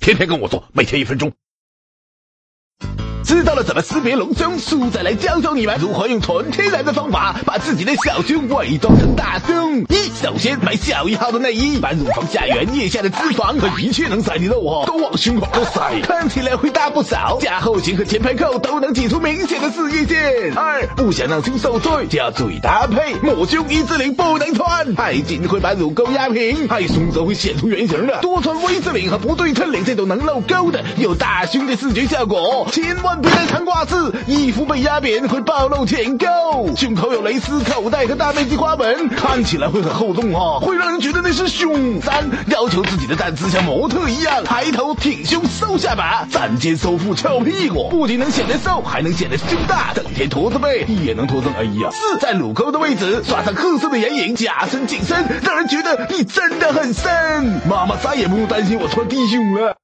天天跟我做，每天一分钟。知道了怎么识别隆胸，叔仔来教教你们如何用纯天然的方法把自己的小胸伪装成大胸。一，首先买小一号的内衣，把乳房下缘腋下的脂肪和一切能塞的肉哦都往胸口都塞，看起来会大不少。加后型和前排扣都能挤出明显的事业线。二，不想让胸受罪，就要注意搭配，抹胸一字领不能穿，太紧会把乳沟压平，太松则会显出原形的。多穿 V 字领和不对称领这种能露沟的，有大胸的视觉效果，千万。万别穿褂子，衣服被压扁会暴露前沟。胸口有蕾丝口袋和大面积花纹，看起来会很厚重哦，会让人觉得那是胸。三，要求自己的站姿像模特一样，抬头挺胸收下巴，站肩收腹翘屁股，不仅能显得瘦，还能显得胸大。整天驼着背也能驼成 A 呀。四，在乳沟的位置刷上褐色的眼影，加深紧身，让人觉得你真的很深。妈妈再也不用担心我穿低胸了。